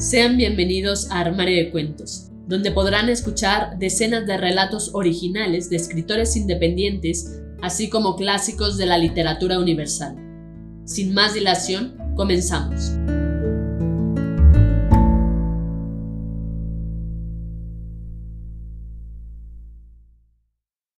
Sean bienvenidos a Armario de Cuentos, donde podrán escuchar decenas de relatos originales de escritores independientes, así como clásicos de la literatura universal. Sin más dilación, comenzamos.